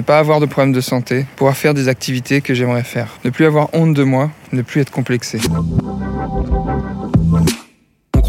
Ne pas avoir de problème de santé, pouvoir faire des activités que j'aimerais faire. Ne plus avoir honte de moi, ne plus être complexé.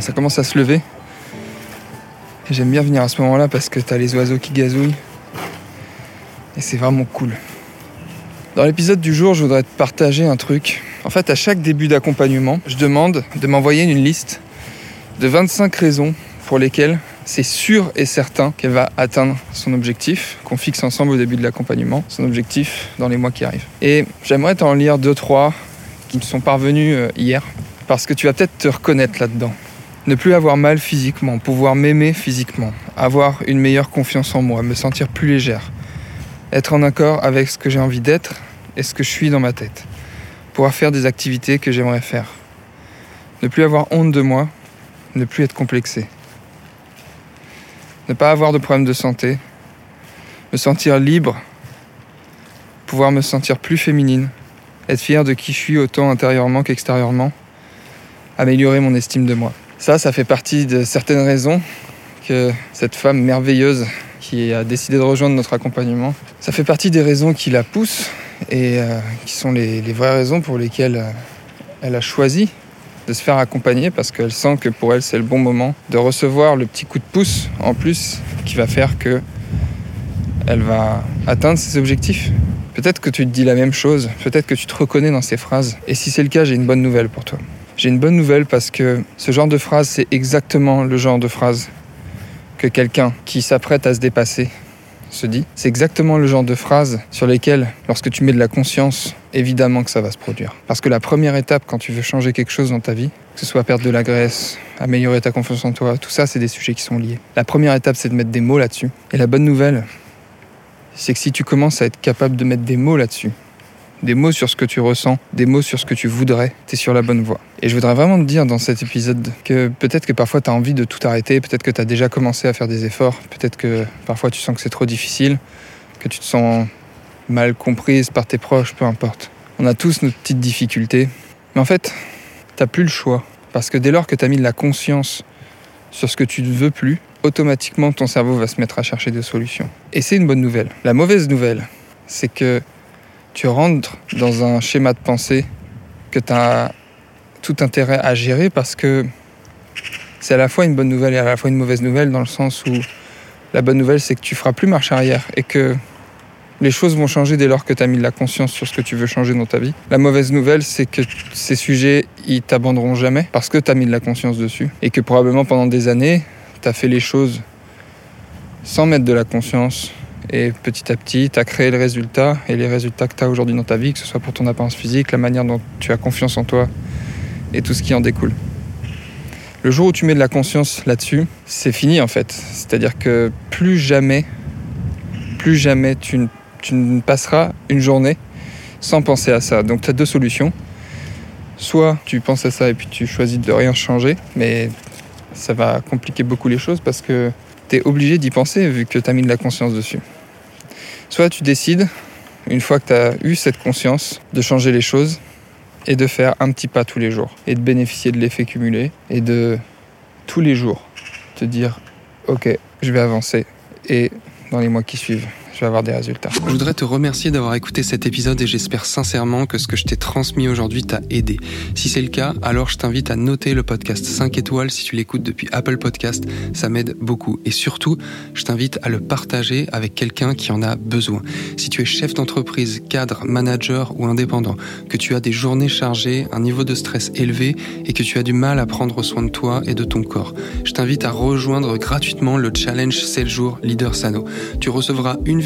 Ça commence à se lever. J'aime bien venir à ce moment-là parce que t'as les oiseaux qui gazouillent. Et c'est vraiment cool. Dans l'épisode du jour, je voudrais te partager un truc. En fait, à chaque début d'accompagnement, je demande de m'envoyer une liste de 25 raisons pour lesquelles c'est sûr et certain qu'elle va atteindre son objectif, qu'on fixe ensemble au début de l'accompagnement, son objectif dans les mois qui arrivent. Et j'aimerais t'en lire deux, trois qui me sont parvenus euh, hier, parce que tu vas peut-être te reconnaître là-dedans. Ne plus avoir mal physiquement, pouvoir m'aimer physiquement, avoir une meilleure confiance en moi, me sentir plus légère, être en accord avec ce que j'ai envie d'être et ce que je suis dans ma tête, pouvoir faire des activités que j'aimerais faire, ne plus avoir honte de moi, ne plus être complexé, ne pas avoir de problème de santé, me sentir libre, pouvoir me sentir plus féminine, être fier de qui je suis autant intérieurement qu'extérieurement, améliorer mon estime de moi. Ça, ça fait partie de certaines raisons que cette femme merveilleuse qui a décidé de rejoindre notre accompagnement, ça fait partie des raisons qui la poussent et euh, qui sont les, vraies raisons pour lesquelles euh, elle a choisi de se faire accompagner parce qu'elle sent que pour elle c'est le bon moment de recevoir le petit coup de pouce en plus qui va faire que elle va atteindre ses objectifs. Peut-être que tu te dis la même chose, peut-être que tu te reconnais dans ces phrases. Et si c'est le cas, j'ai une bonne nouvelle pour toi. J'ai une bonne nouvelle parce que ce genre de phrase, c'est exactement le genre de phrase que quelqu'un qui s'apprête à se dépasser se dit. C'est exactement le genre de phrase sur lesquelles, lorsque tu mets de la conscience, évidemment que ça va se produire. Parce que la première étape quand tu veux changer quelque chose dans ta vie, que ce soit perdre de la graisse, améliorer ta confiance en toi, tout ça, c'est des sujets qui sont liés. La première étape, c'est de mettre des mots là-dessus. Et la bonne nouvelle, c'est que si tu commences à être capable de mettre des mots là-dessus, des mots sur ce que tu ressens, des mots sur ce que tu voudrais, tu es sur la bonne voie. Et je voudrais vraiment te dire dans cet épisode que peut-être que parfois tu as envie de tout arrêter, peut-être que tu as déjà commencé à faire des efforts, peut-être que parfois tu sens que c'est trop difficile, que tu te sens mal comprise par tes proches, peu importe. On a tous nos petites difficultés, mais en fait, t'as plus le choix. Parce que dès lors que tu as mis de la conscience sur ce que tu ne veux plus, automatiquement ton cerveau va se mettre à chercher des solutions. Et c'est une bonne nouvelle. La mauvaise nouvelle, c'est que tu rentres dans un schéma de pensée que tu as tout intérêt à gérer parce que c'est à la fois une bonne nouvelle et à la fois une mauvaise nouvelle dans le sens où la bonne nouvelle c'est que tu feras plus marche arrière et que les choses vont changer dès lors que tu as mis de la conscience sur ce que tu veux changer dans ta vie. La mauvaise nouvelle c'est que ces sujets ils t'abandonneront jamais parce que tu as mis de la conscience dessus et que probablement pendant des années tu as fait les choses sans mettre de la conscience et petit à petit, tu as créé le résultat et les résultats que tu as aujourd'hui dans ta vie, que ce soit pour ton apparence physique, la manière dont tu as confiance en toi et tout ce qui en découle. Le jour où tu mets de la conscience là-dessus, c'est fini en fait. C'est-à-dire que plus jamais, plus jamais tu, tu ne passeras une journée sans penser à ça. Donc tu as deux solutions. Soit tu penses à ça et puis tu choisis de rien changer, mais ça va compliquer beaucoup les choses parce que tu obligé d'y penser vu que tu as mis de la conscience dessus. Soit tu décides, une fois que tu as eu cette conscience, de changer les choses et de faire un petit pas tous les jours et de bénéficier de l'effet cumulé et de tous les jours te dire ok, je vais avancer et dans les mois qui suivent, je vais avoir des résultats. Je voudrais te remercier d'avoir écouté cet épisode et j'espère sincèrement que ce que je t'ai transmis aujourd'hui t'a aidé. Si c'est le cas, alors je t'invite à noter le podcast 5 étoiles si tu l'écoutes depuis Apple Podcast, ça m'aide beaucoup. Et surtout, je t'invite à le partager avec quelqu'un qui en a besoin. Si tu es chef d'entreprise, cadre, manager ou indépendant, que tu as des journées chargées, un niveau de stress élevé et que tu as du mal à prendre soin de toi et de ton corps, je t'invite à rejoindre gratuitement le challenge 7 jours Leader Sano. Tu recevras une